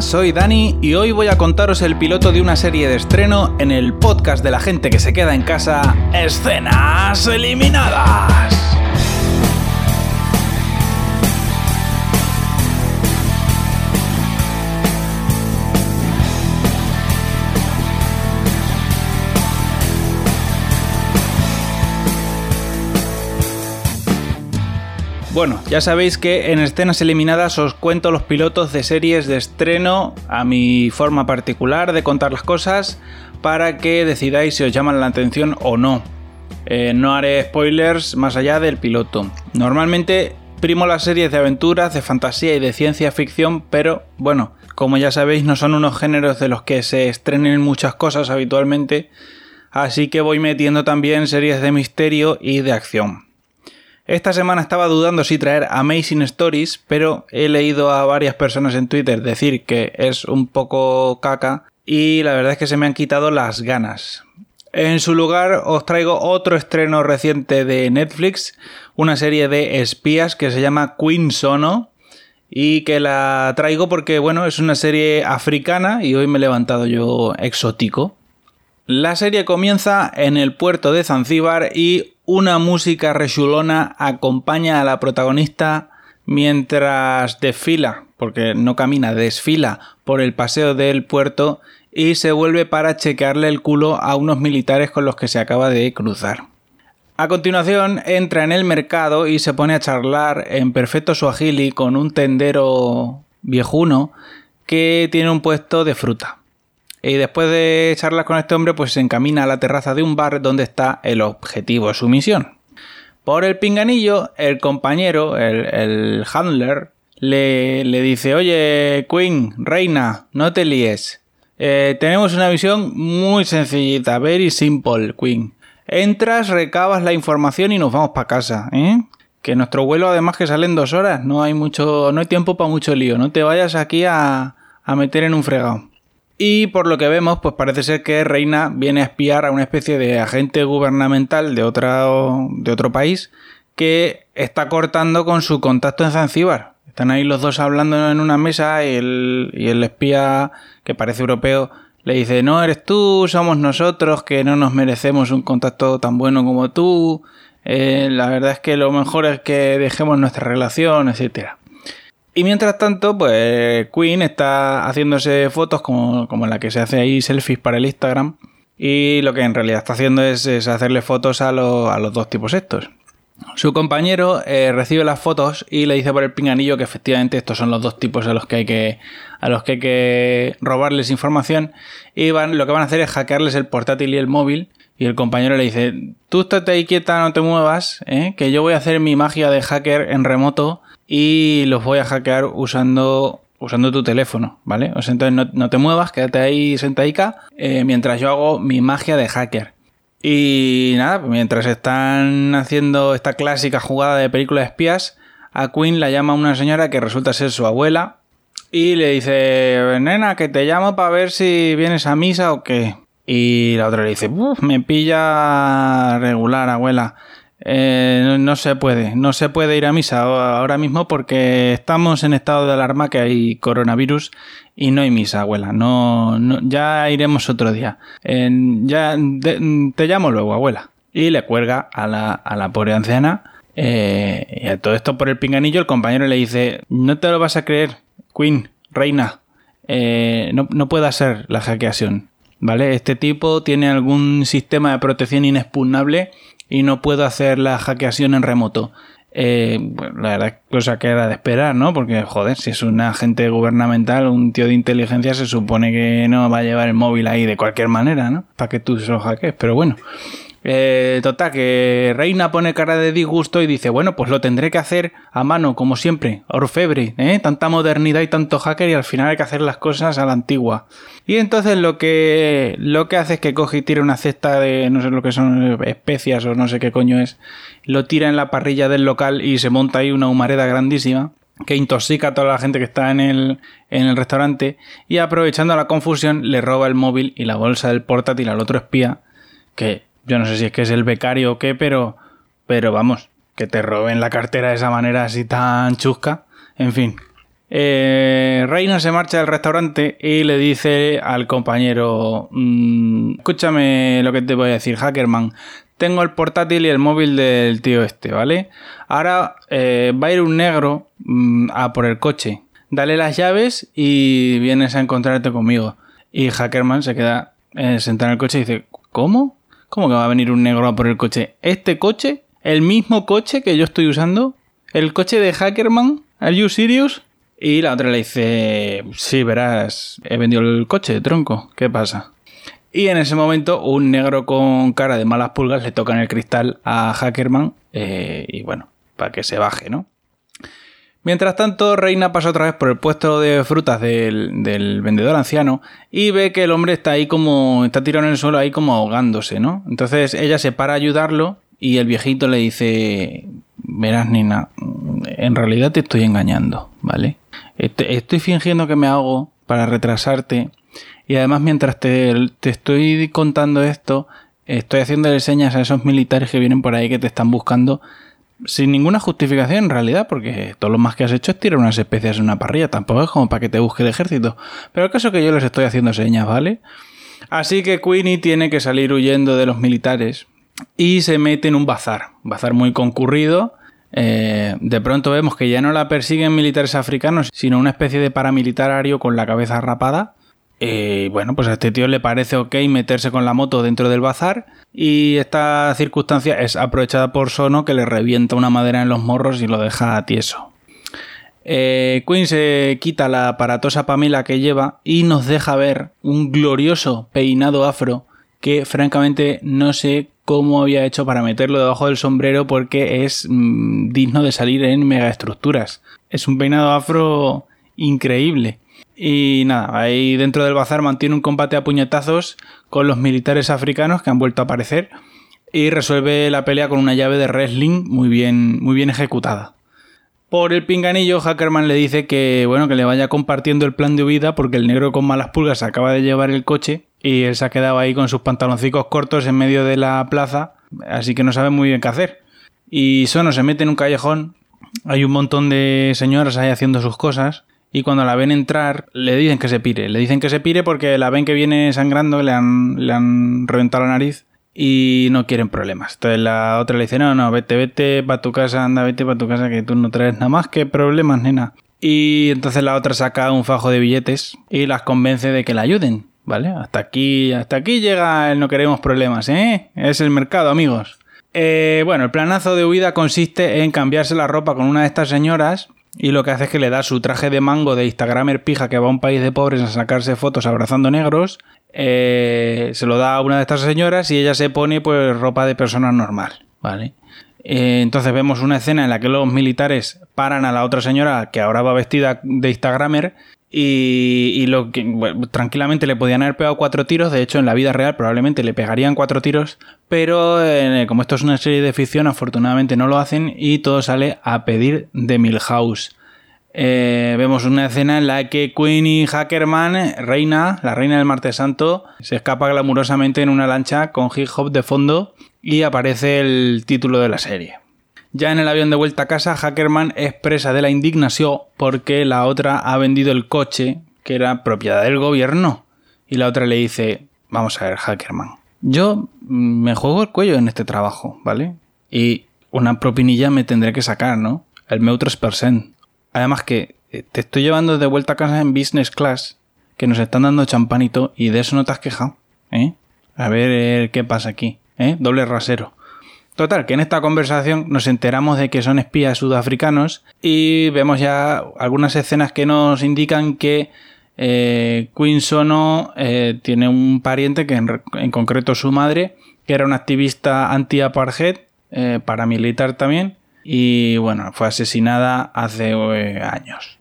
Soy Dani y hoy voy a contaros el piloto de una serie de estreno en el podcast de la gente que se queda en casa, Escenas Eliminadas. Bueno, ya sabéis que en escenas eliminadas os cuento los pilotos de series de estreno a mi forma particular de contar las cosas para que decidáis si os llaman la atención o no. Eh, no haré spoilers más allá del piloto. Normalmente primo las series de aventuras, de fantasía y de ciencia ficción, pero bueno, como ya sabéis no son unos géneros de los que se estrenen muchas cosas habitualmente, así que voy metiendo también series de misterio y de acción. Esta semana estaba dudando si traer Amazing Stories, pero he leído a varias personas en Twitter decir que es un poco caca y la verdad es que se me han quitado las ganas. En su lugar os traigo otro estreno reciente de Netflix, una serie de espías que se llama Queen Sono y que la traigo porque bueno, es una serie africana y hoy me he levantado yo exótico. La serie comienza en el puerto de Zanzíbar y una música rechulona acompaña a la protagonista mientras desfila, porque no camina, desfila por el paseo del puerto y se vuelve para chequearle el culo a unos militares con los que se acaba de cruzar. A continuación entra en el mercado y se pone a charlar en perfecto suajili con un tendero viejuno que tiene un puesto de fruta. Y después de charlar con este hombre, pues se encamina a la terraza de un bar donde está el objetivo de su misión. Por el pinganillo, el compañero, el, handler, le, dice, oye, Queen, reina, no te líes. Eh, tenemos una misión muy sencillita, very simple, Queen. Entras, recabas la información y nos vamos para casa, ¿eh? Que nuestro vuelo además que sale en dos horas, no hay mucho, no hay tiempo para mucho lío, no te vayas aquí a, a meter en un fregado. Y por lo que vemos, pues parece ser que Reina viene a espiar a una especie de agente gubernamental de, otro, de otro país que está cortando con su contacto en Zanzíbar. Están ahí los dos hablando en una mesa y el, y el espía, que parece europeo, le dice, no eres tú, somos nosotros, que no nos merecemos un contacto tan bueno como tú. Eh, la verdad es que lo mejor es que dejemos nuestra relación, etcétera. Y mientras tanto, pues Queen está haciéndose fotos como, la que se hace ahí, selfies para el Instagram. Y lo que en realidad está haciendo es, hacerle fotos a, los dos tipos estos. Su compañero eh, recibe las fotos y le dice por el pinganillo que efectivamente estos son los dos tipos a los que hay que, a los que, hay que robarles información. Y van, lo que van a hacer es hackearles el portátil y el móvil. Y el compañero le dice, tú estate ahí quieta, no te muevas, ¿eh? que yo voy a hacer mi magia de hacker en remoto y los voy a hackear usando usando tu teléfono, ¿vale? O sea, entonces no, te muevas, quédate ahí sentadica eh, mientras yo hago mi magia de hacker. Y nada, mientras están haciendo esta clásica jugada de película de espías, a Queen la llama una señora que resulta ser su abuela y le dice, nena, que te llamo para ver si vienes a misa o qué. Y la otra le dice, me pilla regular, abuela. Eh, no, se puede, no se puede ir a misa ahora mismo porque estamos en estado de alarma que hay coronavirus y no hay misa, abuela. No, ya iremos otro día. ya te llamo luego, abuela. Y le cuelga a la, a la pobre anciana. Eh, y a todo esto por el pinganillo, el compañero le dice: No te lo vas a creer, Queen, reina. Eh, no, no puede ser la hackeación. ¿Vale? Este tipo tiene algún sistema de protección inexpugnable y no puedo hacer la hackeación en remoto. Eh, la verdad, cosa que era de esperar, ¿no? Porque, joder, si es un agente gubernamental, un tío de inteligencia, se supone que no va a llevar el móvil ahí de cualquier manera, ¿no? Para que tú se lo hackees, pero bueno. Eh, total, que Reina pone cara de disgusto y dice, bueno, pues lo tendré que hacer a mano, como siempre, orfebre, ¿eh? Tanta modernidad y tanto hacker y al final hay que hacer las cosas a la antigua. Y entonces lo que, lo que hace es que coge y tira una cesta de, no sé lo que son, especias o no sé qué coño es, lo tira en la parrilla del local y se monta ahí una humareda grandísima que intoxica a toda la gente que está en el, en el restaurante y aprovechando la confusión le roba el móvil y la bolsa del portátil al otro espía que yo no sé si es que es el becario o qué, pero, pero vamos, que te roben la cartera de esa manera así tan chusca. En fin. Eh, Reina se marcha del restaurante y le dice al compañero, mm, escúchame lo que te voy a decir, Hackerman, tengo el portátil y el móvil del tío este, ¿vale? Ahora eh, va a ir un negro mm, a por el coche. Dale las llaves y vienes a encontrarte conmigo. Y Hackerman se queda eh, sentado en el coche y dice, ¿cómo? ¿Cómo que va a venir un negro a por el coche? ¿Este coche? ¿El mismo coche que yo estoy usando? ¿El coche de Hackerman? ¿Are you serious? Y la otra le dice, sí, verás, he vendido el coche, tronco, ¿qué pasa? Y en ese momento un negro con cara de malas pulgas le toca en el cristal a Hackerman eh, y bueno, para que se baje, ¿no? Mientras tanto, Reina pasa otra vez por el puesto de frutas del, del, vendedor anciano y ve que el hombre está ahí como, está tirado en el suelo ahí como ahogándose, ¿no? Entonces ella se para a ayudarlo y el viejito le dice, verás, Nina, en realidad te estoy engañando, ¿vale? Estoy fingiendo que me hago para retrasarte y además mientras te, estoy contando esto, estoy haciendo señas a esos militares que vienen por ahí que te están buscando sin ninguna justificación en realidad, porque todo lo más que has hecho es tirar unas especias en una parrilla, tampoco es como para que te busque el ejército. Pero el caso es que yo les estoy haciendo señas, ¿vale? Así que Queenie tiene que salir huyendo de los militares y se mete en un bazar, un bazar muy concurrido. Eh, de pronto vemos que ya no la persiguen militares africanos, sino una especie de paramilitarario con la cabeza rapada. Y bueno, pues a este tío le parece ok meterse con la moto dentro del bazar y esta circunstancia es aprovechada por Sono que le revienta una madera en los morros y lo deja tieso. Eh, Queen se quita la aparatosa pamela que lleva y nos deja ver un glorioso peinado afro que francamente no sé cómo había hecho para meterlo debajo del sombrero porque es mm, digno de salir en megaestructuras. Es un peinado afro increíble. Y nada, ahí dentro del bazar mantiene un combate a puñetazos con los militares africanos que han vuelto a aparecer y resuelve la pelea con una llave de wrestling muy bien, muy bien ejecutada. Por el pinganillo, Hackerman le dice que bueno, que le vaya compartiendo el plan de huida porque el negro con malas pulgas acaba de llevar el coche y él se ha quedado ahí con sus pantaloncicos cortos en medio de la plaza, así que no sabe muy bien qué hacer. Y Sono se mete en un callejón, hay un montón de señoras ahí haciendo sus cosas, y cuando la ven entrar le dicen que se pire. Le dicen que se pire porque la ven que viene sangrando, le han, le han reventado la nariz y no quieren problemas. Entonces la otra le dice, no, no, vete, vete para tu casa, anda, vete para tu casa, que tú no traes nada más que problemas, nena. Y entonces la otra saca un fajo de billetes y las convence de que la ayuden. ¿Vale? Hasta aquí, hasta aquí llega el no queremos problemas, ¿eh? Es el mercado, amigos. Eh, bueno, el planazo de huida consiste en cambiarse la ropa con una de estas señoras y lo que hace es que le da su traje de mango de Instagramer pija que va a un país de pobres a sacarse fotos abrazando negros. Eh, se lo da a una de estas señoras y ella se pone pues ropa de persona normal, ¿vale? Eh, entonces vemos una escena en la que los militares paran a la otra señora que ahora va vestida de Instagramer y, lo que tranquilamente le podían haber pegado cuatro tiros. De hecho, en la vida real probablemente le pegarían cuatro tiros. Pero eh, como esto es una serie de ficción, afortunadamente no lo hacen y todo sale a pedir de Milhouse. Eh, vemos una escena en la que Queenie Hackerman, reina, la reina del Martes Santo, se escapa glamurosamente en una lancha con hip hop de fondo y aparece el título de la serie. Ya en el avión de vuelta a casa, Hackerman es presa de la indignación porque la otra ha vendido el coche que era propiedad del gobierno. Y la otra le dice, vamos a ver, Hackerman, yo me juego el cuello en este trabajo, ¿vale? Y una propinilla me tendré que sacar, ¿no? El meu 3%. Además que eh, te estoy llevando de vuelta a casa en business class, que nos están dando champanito y de eso no te has quejado, ¿eh? A ver eh, qué pasa aquí, ¿eh? Doble rasero. Total, que en esta conversación nos enteramos de que son espías sudafricanos y vemos ya algunas escenas que nos indican que eh, Queen Sono eh, tiene un pariente, que en, concreto su madre, que era una activista anti-apartheid, paramilitar también, y bueno, fue asesinada hace años.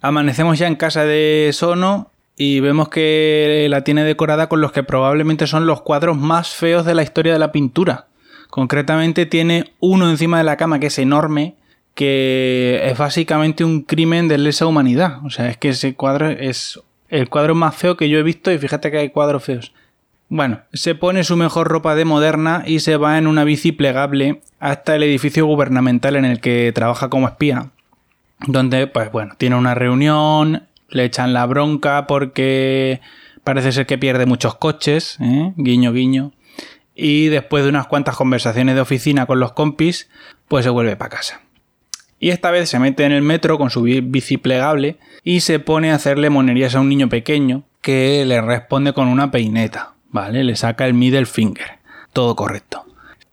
Amanecemos ya en casa de Sono y vemos que la tiene decorada con los que probablemente son los cuadros más feos de la historia de la pintura. Concretamente tiene uno encima de la cama que es enorme, que es básicamente un crimen de lesa humanidad. O sea, es que ese cuadro es el cuadro más feo que yo he visto y fíjate que hay cuadros feos. Bueno, se pone su mejor ropa de moderna y se va en una bici plegable hasta el edificio gubernamental en el que trabaja como espía. donde, pues bueno, tiene una reunión, le echan la bronca porque parece ser que pierde muchos coches, ¿eh? guiño, guiño. Y después de unas cuantas conversaciones de oficina con los compis, pues se vuelve para casa. Y esta vez se mete en el metro con su bici plegable y se pone a hacerle monerías a un niño pequeño que le responde con una peineta, ¿vale? Le saca el middle finger. Todo correcto.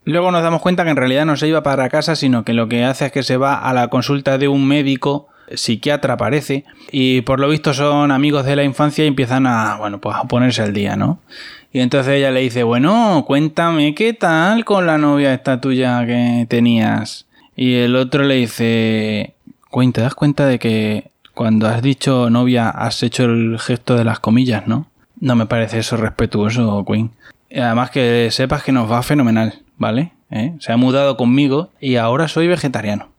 Luego nos damos cuenta que en realidad no se iba para casa, sino que lo que hace es que se va a la consulta de un médico psiquiatra parece y por lo visto son amigos de la infancia y empiezan a bueno pues a ponerse al día no y entonces ella le dice bueno cuéntame qué tal con la novia esta tuya que tenías y el otro le dice te das cuenta de que cuando has dicho novia has hecho el gesto de las comillas no no me parece eso respetuoso Quinn además que sepas que nos va fenomenal ¿vale? ¿Eh? Se ha mudado conmigo y ahora soy vegetariano.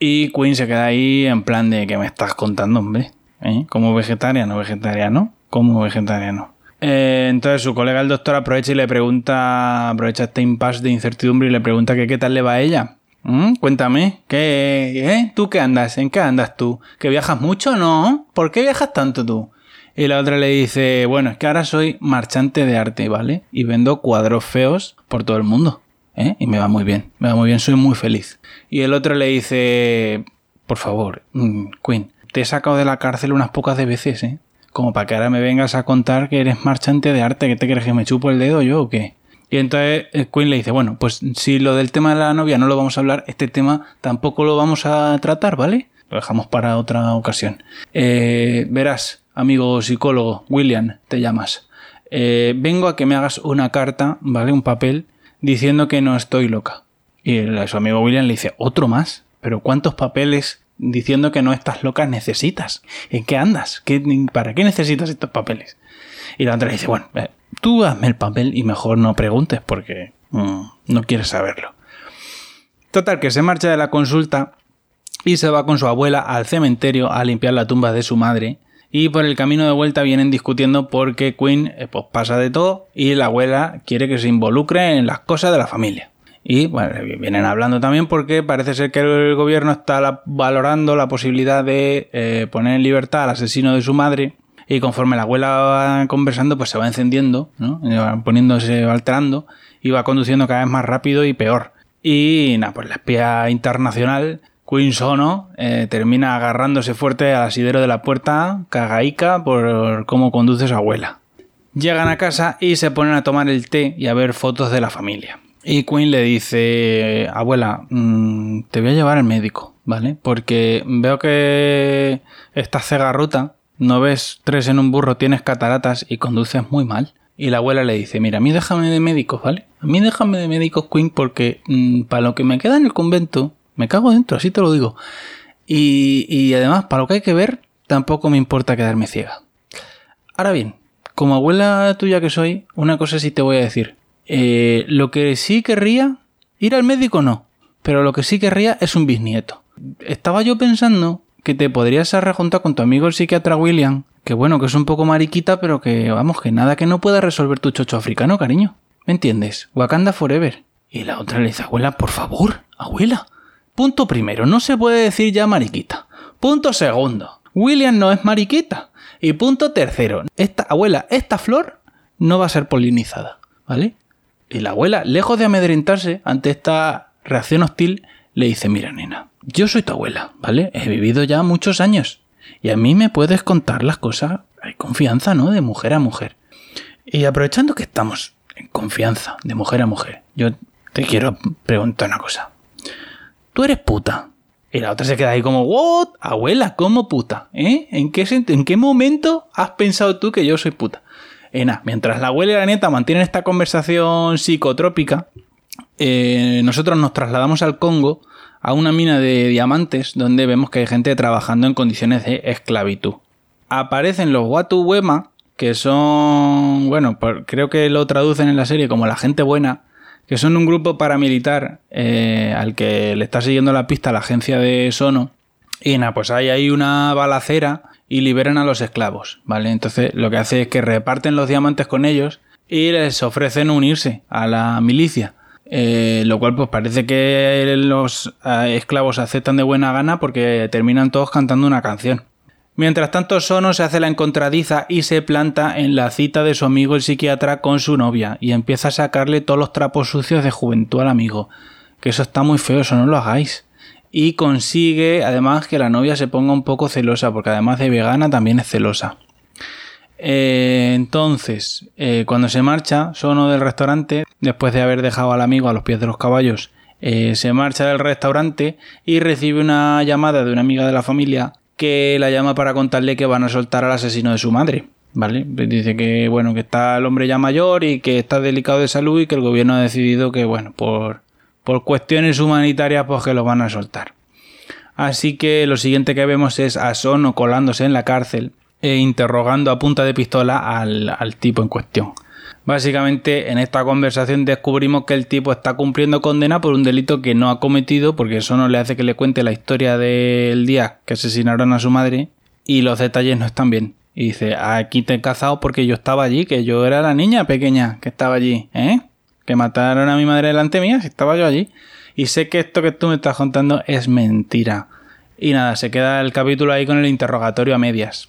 Y Queen se queda ahí en plan de que me estás contando, hombre. ¿Eh? Como vegetariano, vegetariano, como vegetariano. Eh, entonces su colega el doctor aprovecha y le pregunta, aprovecha este impasse de incertidumbre y le pregunta que qué tal le va a ella. ¿Mm? Cuéntame, ¿qué, ¿eh? ¿Tú qué andas? ¿En qué andas tú? ¿Que viajas mucho? No. ¿Por qué viajas tanto tú? Y la otra le dice, bueno, es que ahora soy marchante de arte, ¿vale? Y vendo cuadros feos por todo el mundo. ¿Eh? y me va muy bien, me va muy bien, soy muy feliz. Y el otro le dice, por favor, mm, Queen, te he sacado de la cárcel unas pocas veces, ¿eh? Como para que ahora me vengas a contar que eres marchante de arte, que te crees que me chupo el dedo yo o qué. Y entonces eh, Queen le dice, bueno, pues si lo del tema de la novia no lo vamos a hablar, este tema tampoco lo vamos a tratar, ¿vale? Lo dejamos para otra ocasión. Eh, verás, amigo psicólogo, William, te llamas. vengo a que me hagas una carta, ¿vale? Un papel diciendo que no estoy loca. Y su amigo William le dice, ¿otro más? ¿Pero cuántos papeles diciendo que no estás loca necesitas? ¿En qué andas? ¿Para qué necesitas estos papeles? Y la otra le dice, bueno, eh, tú hazme el papel y mejor no preguntes porque mm, no quieres saberlo. Total, que se marcha de la consulta y se va con su abuela al cementerio a limpiar la tumba de su madre y por el camino de vuelta vienen discutiendo porque Queen eh, pues, pasa de todo y la abuela quiere que se involucre en las cosas de la familia. Y bueno, vienen hablando también porque parece ser que el gobierno está valorando la posibilidad de eh, poner en libertad al asesino de su madre. Y conforme la abuela va conversando, pues se va encendiendo, ¿no? poniéndose, alterando y va conduciendo cada vez más rápido y peor. Y nada, pues la espía internacional Queen Sono eh, termina agarrándose fuerte al asidero de la puerta, cagaica por cómo conduce su abuela. Llegan a casa y se ponen a tomar el té y a ver fotos de la familia. Y Queen le dice, abuela, mm, te voy a llevar al médico, ¿vale? Porque veo que estás cegarruta, no ves tres en un burro, tienes cataratas y conduces muy mal. Y la abuela le dice, mira, a mí déjame de médicos, ¿vale? A mí déjame de médicos, Queen, porque mm, para lo que me queda en el convento, me cago dentro, así te lo digo. Y, además, para lo que hay que ver, tampoco me importa quedarme ciega. Ahora bien, como abuela tuya que soy, una cosa sí te voy a decir. Eh, lo que sí querría, ir al médico no, pero lo que sí querría es un bisnieto. Estaba yo pensando que te podrías arrejuntar con tu amigo el psiquiatra William, que bueno, que es un poco mariquita, pero que vamos, que nada que no pueda resolver tu chocho africano, cariño. ¿Me entiendes? Wakanda Forever. Y la otra le dice, abuela, por favor, abuela, Punto primero, no se puede decir ya mariquita. Punto segundo, William no es mariquita. Y punto tercero, esta abuela, esta flor no va a ser polinizada, ¿vale? Y la abuela, lejos de amedrentarse ante esta reacción hostil, le dice, mira nena, yo soy tu abuela, ¿vale? He vivido ya muchos años. Y a mí me puedes contar las cosas, hay confianza, ¿no? De mujer a mujer. Y aprovechando que estamos en confianza, de mujer a mujer, yo te quiero preguntar una cosa tú eres puta. Y la otra se queda ahí como, ¿what? Abuela, ¿cómo puta? ¿Eh? ¿En qué, ¿En qué momento has pensado tú que yo soy puta? Nada, mientras la abuela y la neta mantienen esta conversación psicotrópica, eh, nosotros nos trasladamos al Congo a una mina de diamantes donde vemos que hay gente trabajando en condiciones de esclavitud. Aparecen los Watu Wema, que son, bueno, creo que lo traducen en la serie como la gente buena, que son un grupo paramilitar eh, al que le está siguiendo la pista la agencia de Sono. Y nada, pues hay ahí una balacera y liberan a los esclavos, ¿vale? Entonces lo que hace es que reparten los diamantes con ellos y les ofrecen unirse a la milicia. Eh, lo cual pues parece que los eh, esclavos aceptan de buena gana porque terminan todos cantando una canción. Mientras tanto, Sono se hace la encontradiza y se planta en la cita de su amigo el psiquiatra con su novia y empieza a sacarle todos los trapos sucios de juventud al amigo. Que eso está muy feo, eso no lo hagáis. Y consigue además que la novia se ponga un poco celosa, porque además de vegana también es celosa. Eh, entonces, eh, cuando se marcha, Sono del restaurante, después de haber dejado al amigo a los pies de los caballos, eh, se marcha del restaurante y recibe una llamada de una amiga de la familia que la llama para contarle que van a soltar al asesino de su madre. ¿Vale? Dice que bueno, que está el hombre ya mayor y que está delicado de salud y que el gobierno ha decidido que, bueno, por, por cuestiones humanitarias, pues que lo van a soltar. Así que lo siguiente que vemos es a Sono colándose en la cárcel e interrogando a punta de pistola al, al tipo en cuestión. Básicamente en esta conversación descubrimos que el tipo está cumpliendo condena por un delito que no ha cometido porque eso no le hace que le cuente la historia del día que asesinaron a su madre y los detalles no están bien. Y dice, aquí te he cazado porque yo estaba allí, que yo era la niña pequeña que estaba allí, ¿eh? Que mataron a mi madre delante mía, si estaba yo allí. Y sé que esto que tú me estás contando es mentira. Y nada, se queda el capítulo ahí con el interrogatorio a medias.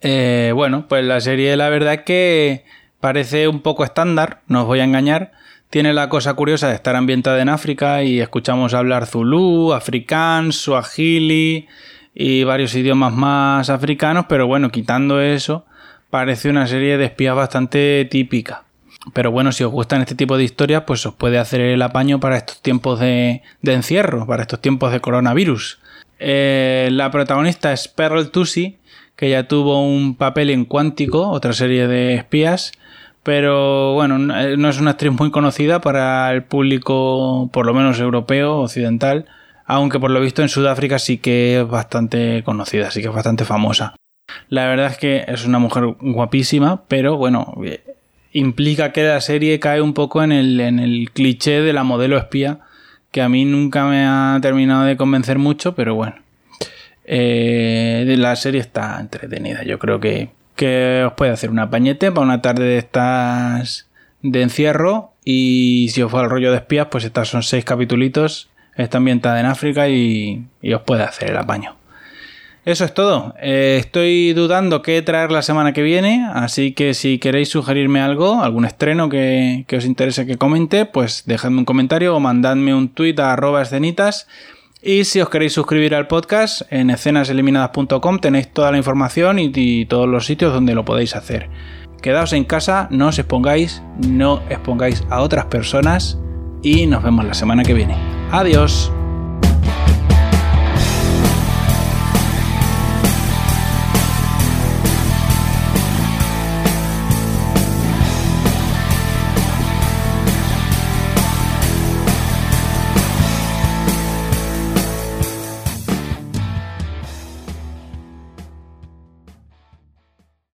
Eh, bueno, pues la serie la verdad es que Parece un poco estándar, no os voy a engañar. Tiene la cosa curiosa de estar ambientada en África y escuchamos hablar zulú, afrikaans, suajili y varios idiomas más africanos, pero bueno, quitando eso, parece una serie de espías bastante típica. Pero bueno, si os gustan este tipo de historias, pues os puede hacer el apaño para estos tiempos de, encierro, para estos tiempos de coronavirus. Eh, la protagonista es Pearl Tusi, que ya tuvo un papel en Cuántico, otra serie de espías, pero bueno, eh, no es una actriz muy conocida para el público, por lo menos europeo, occidental, aunque por lo visto en Sudáfrica sí que es bastante conocida, sí que es bastante famosa. La verdad es que es una mujer guapísima, pero bueno, eh, implica que la serie cae un poco en el, en el cliché de la modelo espía, que a mí nunca me ha terminado de convencer mucho, pero bueno. Eh, la serie está entretenida, yo creo que que os puede hacer una pañete para una tarde de estas de encierro y si os va el rollo de espías, pues estas son seis capitulitos, está ambientada en África y, os puede hacer el apaño. Eso es todo. Eh, estoy dudando qué traer la semana que viene, así que si queréis sugerirme algo, algún estreno que, que os interese que comente, pues dejadme un comentario o mandadme un tweet a escenitas y si os queréis suscribir al podcast, en escenaseliminadas.com tenéis toda la información y, todos los sitios donde lo podéis hacer. Quedaos en casa, no os expongáis, no expongáis a otras personas y nos vemos la semana que viene. Adiós.